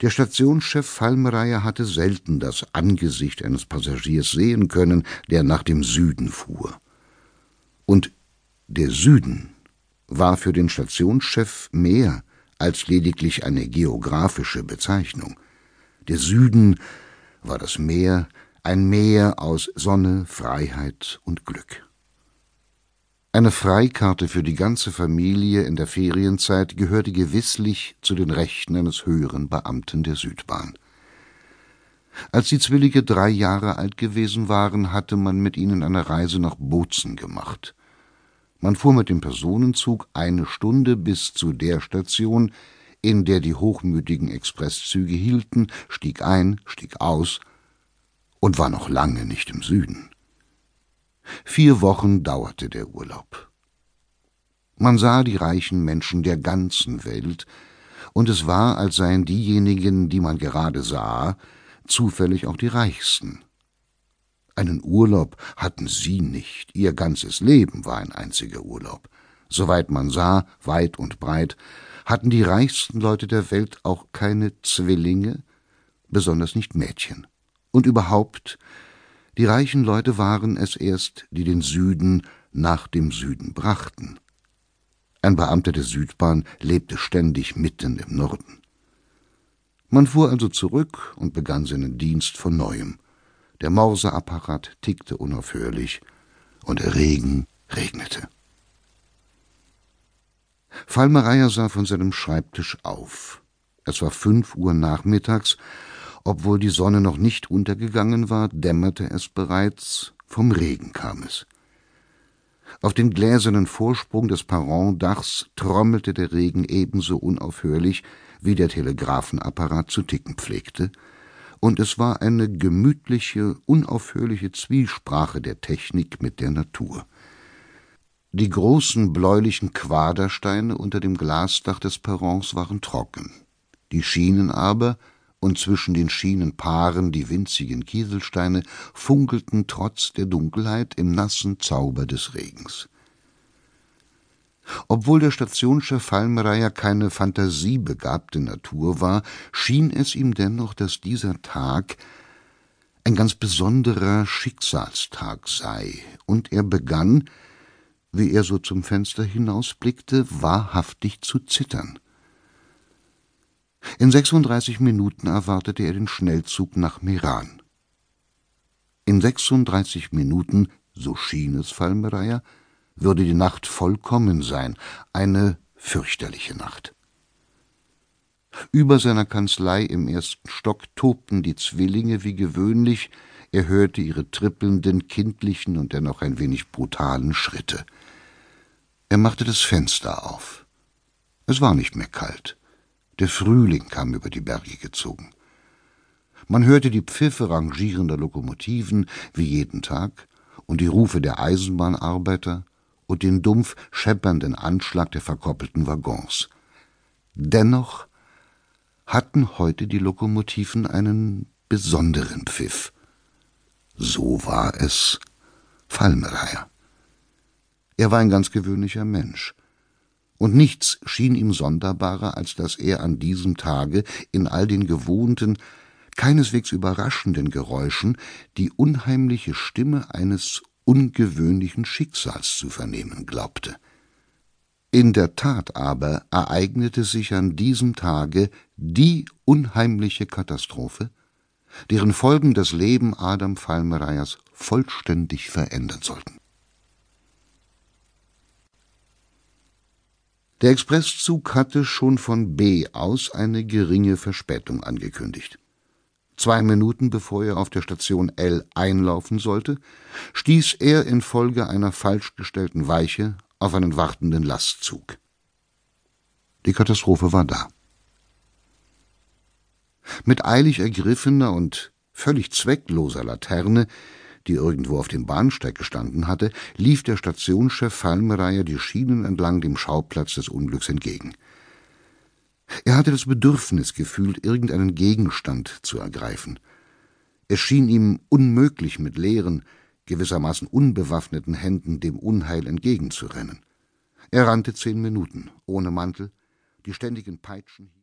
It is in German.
Der Stationschef Fallmeier hatte selten das Angesicht eines Passagiers sehen können, der nach dem Süden fuhr. Und der Süden war für den Stationschef mehr als lediglich eine geografische Bezeichnung. Der Süden war das Meer, ein Meer aus Sonne, Freiheit und Glück. Eine Freikarte für die ganze Familie in der Ferienzeit gehörte gewisslich zu den Rechten eines höheren Beamten der Südbahn. Als die Zwillinge drei Jahre alt gewesen waren, hatte man mit ihnen eine Reise nach Bozen gemacht. Man fuhr mit dem Personenzug eine Stunde bis zu der Station, in der die hochmütigen Expresszüge hielten, stieg ein, stieg aus und war noch lange nicht im Süden. Vier Wochen dauerte der Urlaub. Man sah die reichen Menschen der ganzen Welt, und es war, als seien diejenigen, die man gerade sah, zufällig auch die reichsten. Einen Urlaub hatten sie nicht, ihr ganzes Leben war ein einziger Urlaub. Soweit man sah, weit und breit, hatten die reichsten Leute der Welt auch keine Zwillinge, besonders nicht Mädchen. Und überhaupt die reichen Leute waren es erst, die den Süden nach dem Süden brachten. Ein Beamter der Südbahn lebte ständig mitten im Norden. Man fuhr also zurück und begann seinen Dienst von neuem. Der Morseapparat tickte unaufhörlich und der Regen regnete. Fallmereier sah von seinem Schreibtisch auf. Es war fünf Uhr nachmittags obwohl die Sonne noch nicht untergegangen war, dämmerte es bereits, vom Regen kam es. Auf den gläsernen Vorsprung des Perrondachs trommelte der Regen ebenso unaufhörlich, wie der Telegraphenapparat zu ticken pflegte, und es war eine gemütliche, unaufhörliche Zwiesprache der Technik mit der Natur. Die großen bläulichen Quadersteine unter dem Glasdach des Perrons waren trocken, die Schienen aber und zwischen den Schienenpaaren die winzigen Kieselsteine funkelten trotz der Dunkelheit im nassen Zauber des Regens. Obwohl der Stationschef Fallmeier keine fantasiebegabte Natur war, schien es ihm dennoch, dass dieser Tag ein ganz besonderer Schicksalstag sei, und er begann, wie er so zum Fenster hinausblickte, wahrhaftig zu zittern. In 36 Minuten erwartete er den Schnellzug nach Meran. In 36 Minuten, so schien es Fallmeier, würde die Nacht vollkommen sein, eine fürchterliche Nacht. Über seiner Kanzlei im ersten Stock tobten die Zwillinge wie gewöhnlich, er hörte ihre trippelnden, kindlichen und dennoch ein wenig brutalen Schritte. Er machte das Fenster auf. Es war nicht mehr kalt. Der Frühling kam über die Berge gezogen. Man hörte die Pfiffe rangierender Lokomotiven wie jeden Tag und die Rufe der Eisenbahnarbeiter und den dumpf scheppernden Anschlag der verkoppelten Waggons. Dennoch hatten heute die Lokomotiven einen besonderen Pfiff. So war es Fallmeier. Er war ein ganz gewöhnlicher Mensch und nichts schien ihm sonderbarer, als dass er an diesem Tage in all den gewohnten, keineswegs überraschenden Geräuschen die unheimliche Stimme eines ungewöhnlichen Schicksals zu vernehmen glaubte. In der Tat aber ereignete sich an diesem Tage die unheimliche Katastrophe, deren Folgen das Leben Adam Fallmeiers vollständig verändern sollten. Der Expresszug hatte schon von B aus eine geringe Verspätung angekündigt. Zwei Minuten bevor er auf der Station L einlaufen sollte, stieß er infolge einer falsch gestellten Weiche auf einen wartenden Lastzug. Die Katastrophe war da. Mit eilig ergriffener und völlig zweckloser Laterne die irgendwo auf dem Bahnsteig gestanden hatte, lief der Stationschef Fallmeier die Schienen entlang dem Schauplatz des Unglücks entgegen. Er hatte das Bedürfnis gefühlt, irgendeinen Gegenstand zu ergreifen. Es schien ihm unmöglich, mit leeren, gewissermaßen unbewaffneten Händen dem Unheil entgegenzurennen. Er rannte zehn Minuten, ohne Mantel, die ständigen Peitschen